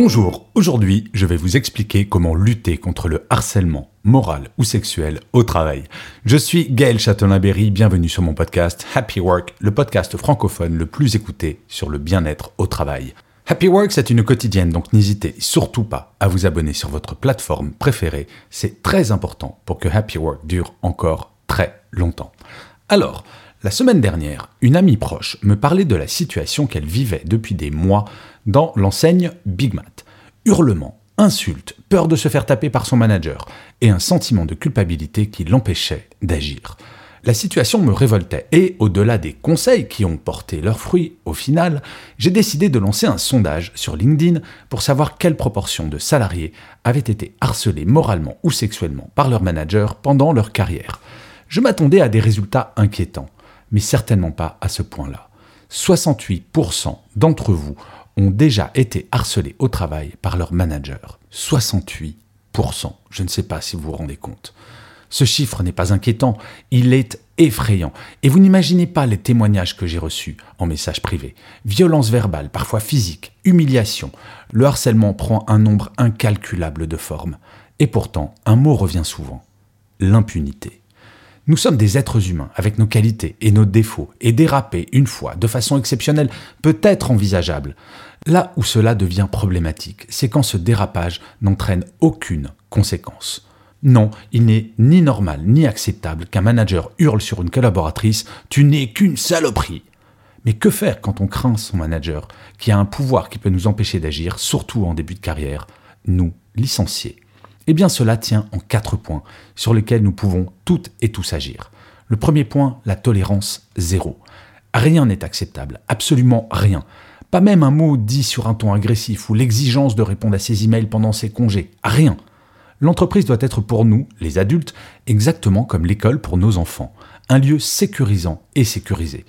Bonjour, aujourd'hui je vais vous expliquer comment lutter contre le harcèlement moral ou sexuel au travail. Je suis Gaël Châtelain-Berry, bienvenue sur mon podcast Happy Work, le podcast francophone le plus écouté sur le bien-être au travail. Happy Work, c'est une quotidienne, donc n'hésitez surtout pas à vous abonner sur votre plateforme préférée. C'est très important pour que Happy Work dure encore très longtemps. Alors, la semaine dernière, une amie proche me parlait de la situation qu'elle vivait depuis des mois dans l'enseigne Big Mat. Hurlements, insultes, peur de se faire taper par son manager et un sentiment de culpabilité qui l'empêchait d'agir. La situation me révoltait et, au-delà des conseils qui ont porté leurs fruits, au final, j'ai décidé de lancer un sondage sur LinkedIn pour savoir quelle proportion de salariés avaient été harcelés moralement ou sexuellement par leur manager pendant leur carrière. Je m'attendais à des résultats inquiétants mais certainement pas à ce point-là. 68% d'entre vous ont déjà été harcelés au travail par leur manager. 68%. Je ne sais pas si vous vous rendez compte. Ce chiffre n'est pas inquiétant, il est effrayant. Et vous n'imaginez pas les témoignages que j'ai reçus en message privé. Violence verbale, parfois physique, humiliation. Le harcèlement prend un nombre incalculable de formes. Et pourtant, un mot revient souvent. L'impunité. Nous sommes des êtres humains avec nos qualités et nos défauts, et déraper une fois de façon exceptionnelle peut être envisageable. Là où cela devient problématique, c'est quand ce dérapage n'entraîne aucune conséquence. Non, il n'est ni normal ni acceptable qu'un manager hurle sur une collaboratrice Tu n'es qu'une saloperie Mais que faire quand on craint son manager, qui a un pouvoir qui peut nous empêcher d'agir, surtout en début de carrière? Nous licencier. Eh bien cela tient en quatre points sur lesquels nous pouvons toutes et tous agir. Le premier point, la tolérance zéro. Rien n'est acceptable, absolument rien. Pas même un mot dit sur un ton agressif ou l'exigence de répondre à ses emails pendant ses congés. Rien. L'entreprise doit être pour nous, les adultes, exactement comme l'école pour nos enfants. Un lieu sécurisant et sécurisé.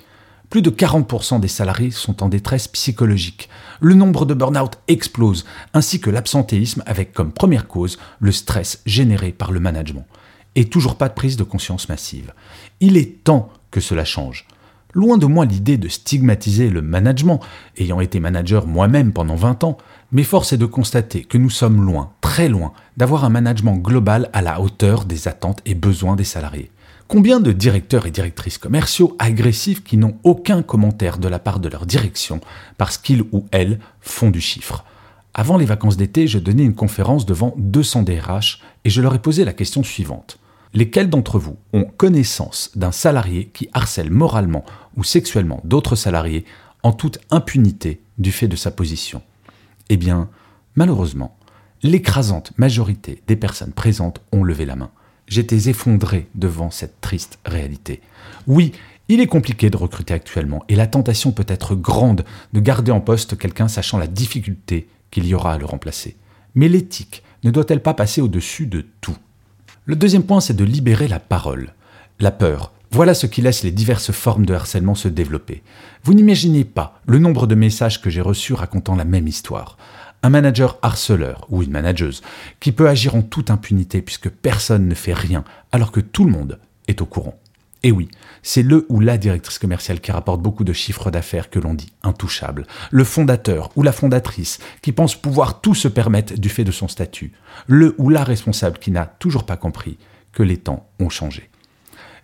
Plus de 40% des salariés sont en détresse psychologique. Le nombre de burn-out explose, ainsi que l'absentéisme avec comme première cause le stress généré par le management. Et toujours pas de prise de conscience massive. Il est temps que cela change. Loin de moi l'idée de stigmatiser le management, ayant été manager moi-même pendant 20 ans, mais force est de constater que nous sommes loin, très loin, d'avoir un management global à la hauteur des attentes et besoins des salariés. Combien de directeurs et directrices commerciaux agressifs qui n'ont aucun commentaire de la part de leur direction parce qu'ils ou elles font du chiffre Avant les vacances d'été, je donnais une conférence devant 200 DRH et je leur ai posé la question suivante. Lesquels d'entre vous ont connaissance d'un salarié qui harcèle moralement ou sexuellement d'autres salariés en toute impunité du fait de sa position? Eh bien, malheureusement, l'écrasante majorité des personnes présentes ont levé la main j'étais effondré devant cette triste réalité. Oui, il est compliqué de recruter actuellement et la tentation peut être grande de garder en poste quelqu'un sachant la difficulté qu'il y aura à le remplacer. Mais l'éthique ne doit-elle pas passer au-dessus de tout? Le deuxième point, c'est de libérer la parole. La peur, voilà ce qui laisse les diverses formes de harcèlement se développer. Vous n'imaginez pas le nombre de messages que j'ai reçus racontant la même histoire un manager harceleur ou une manageuse qui peut agir en toute impunité puisque personne ne fait rien alors que tout le monde est au courant. Et oui, c'est le ou la directrice commerciale qui rapporte beaucoup de chiffres d'affaires que l'on dit intouchable, le fondateur ou la fondatrice qui pense pouvoir tout se permettre du fait de son statut, le ou la responsable qui n'a toujours pas compris que les temps ont changé.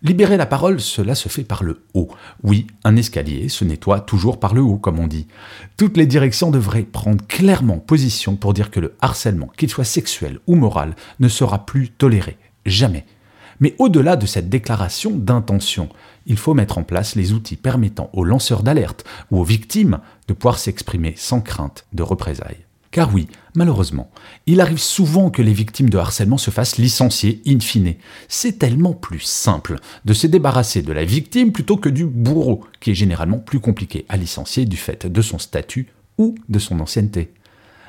Libérer la parole, cela se fait par le haut. Oui, un escalier se nettoie toujours par le haut, comme on dit. Toutes les directions devraient prendre clairement position pour dire que le harcèlement, qu'il soit sexuel ou moral, ne sera plus toléré. Jamais. Mais au-delà de cette déclaration d'intention, il faut mettre en place les outils permettant aux lanceurs d'alerte ou aux victimes de pouvoir s'exprimer sans crainte de représailles. Car oui, malheureusement, il arrive souvent que les victimes de harcèlement se fassent licencier in fine. C'est tellement plus simple de se débarrasser de la victime plutôt que du bourreau, qui est généralement plus compliqué à licencier du fait de son statut ou de son ancienneté.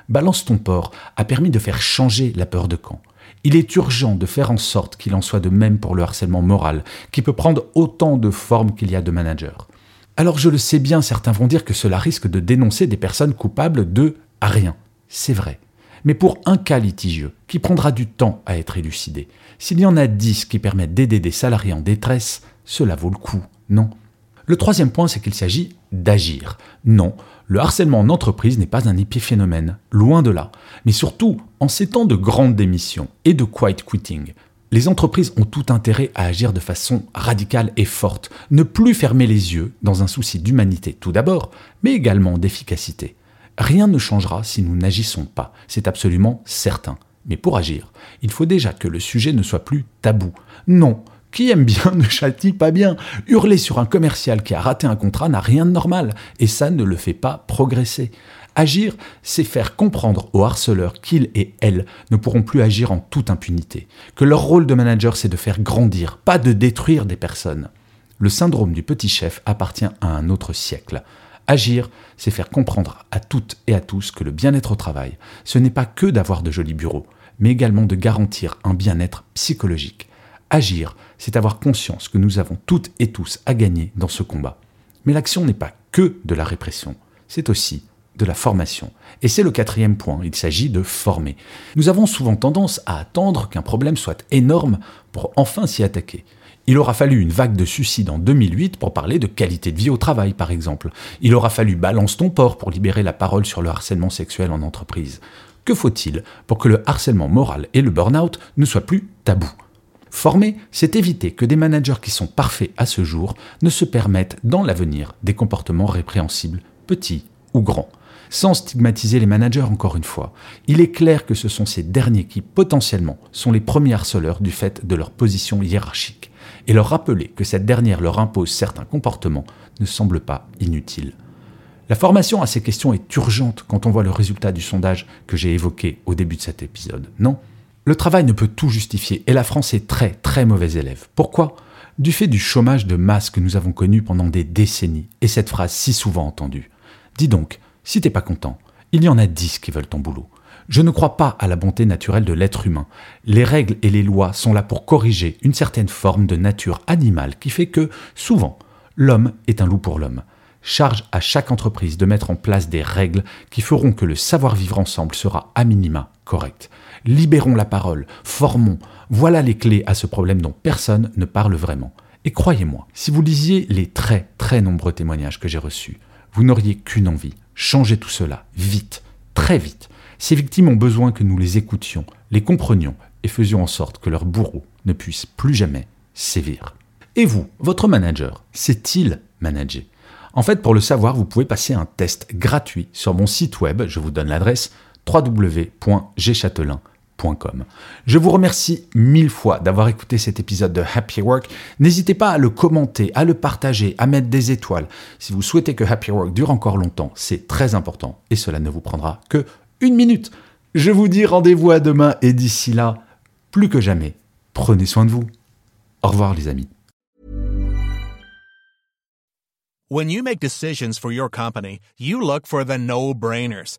Balance ton port a permis de faire changer la peur de camp. Il est urgent de faire en sorte qu'il en soit de même pour le harcèlement moral, qui peut prendre autant de formes qu'il y a de managers. Alors je le sais bien, certains vont dire que cela risque de dénoncer des personnes coupables de rien. C'est vrai. Mais pour un cas litigieux, qui prendra du temps à être élucidé, s'il y en a dix qui permettent d'aider des salariés en détresse, cela vaut le coup, non? Le troisième point, c'est qu'il s'agit d'agir. Non, le harcèlement en entreprise n'est pas un épiphénomène, loin de là. Mais surtout, en ces temps de grande démission et de quiet quitting, les entreprises ont tout intérêt à agir de façon radicale et forte, ne plus fermer les yeux dans un souci d'humanité tout d'abord, mais également d'efficacité. Rien ne changera si nous n'agissons pas, c'est absolument certain. Mais pour agir, il faut déjà que le sujet ne soit plus tabou. Non, qui aime bien ne châtie pas bien. Hurler sur un commercial qui a raté un contrat n'a rien de normal, et ça ne le fait pas progresser. Agir, c'est faire comprendre aux harceleurs qu'ils et elles ne pourront plus agir en toute impunité, que leur rôle de manager c'est de faire grandir, pas de détruire des personnes. Le syndrome du petit chef appartient à un autre siècle. Agir, c'est faire comprendre à toutes et à tous que le bien-être au travail, ce n'est pas que d'avoir de jolis bureaux, mais également de garantir un bien-être psychologique. Agir, c'est avoir conscience que nous avons toutes et tous à gagner dans ce combat. Mais l'action n'est pas que de la répression, c'est aussi de la formation. Et c'est le quatrième point, il s'agit de former. Nous avons souvent tendance à attendre qu'un problème soit énorme pour enfin s'y attaquer. Il aura fallu une vague de suicides en 2008 pour parler de qualité de vie au travail, par exemple. Il aura fallu balance ton port pour libérer la parole sur le harcèlement sexuel en entreprise. Que faut-il pour que le harcèlement moral et le burn-out ne soient plus tabous? Former, c'est éviter que des managers qui sont parfaits à ce jour ne se permettent dans l'avenir des comportements répréhensibles, petits ou grands. Sans stigmatiser les managers encore une fois, il est clair que ce sont ces derniers qui potentiellement sont les premiers harceleurs du fait de leur position hiérarchique, et leur rappeler que cette dernière leur impose certains comportements ne semble pas inutile. La formation à ces questions est urgente quand on voit le résultat du sondage que j'ai évoqué au début de cet épisode, non le travail ne peut tout justifier et la France est très très mauvais élève. Pourquoi? Du fait du chômage de masse que nous avons connu pendant des décennies et cette phrase si souvent entendue. Dis donc, si t'es pas content, il y en a dix qui veulent ton boulot. Je ne crois pas à la bonté naturelle de l'être humain. Les règles et les lois sont là pour corriger une certaine forme de nature animale qui fait que, souvent, l'homme est un loup pour l'homme. Charge à chaque entreprise de mettre en place des règles qui feront que le savoir-vivre ensemble sera à minima correct. Libérons la parole, formons, voilà les clés à ce problème dont personne ne parle vraiment. Et croyez-moi, si vous lisiez les très très nombreux témoignages que j'ai reçus, vous n'auriez qu'une envie, changer tout cela, vite, très vite. Ces victimes ont besoin que nous les écoutions, les comprenions et faisions en sorte que leur bourreau ne puisse plus jamais sévir. Et vous, votre manager, sait-il manager? En fait, pour le savoir, vous pouvez passer un test gratuit sur mon site web, je vous donne l'adresse www.gchatelain.com je vous remercie mille fois d'avoir écouté cet épisode de Happy Work. N'hésitez pas à le commenter, à le partager, à mettre des étoiles. Si vous souhaitez que Happy Work dure encore longtemps, c'est très important et cela ne vous prendra que une minute. Je vous dis rendez-vous à demain et d'ici là, plus que jamais, prenez soin de vous. Au revoir les amis. When you make decisions for your company, you look for the no-brainers.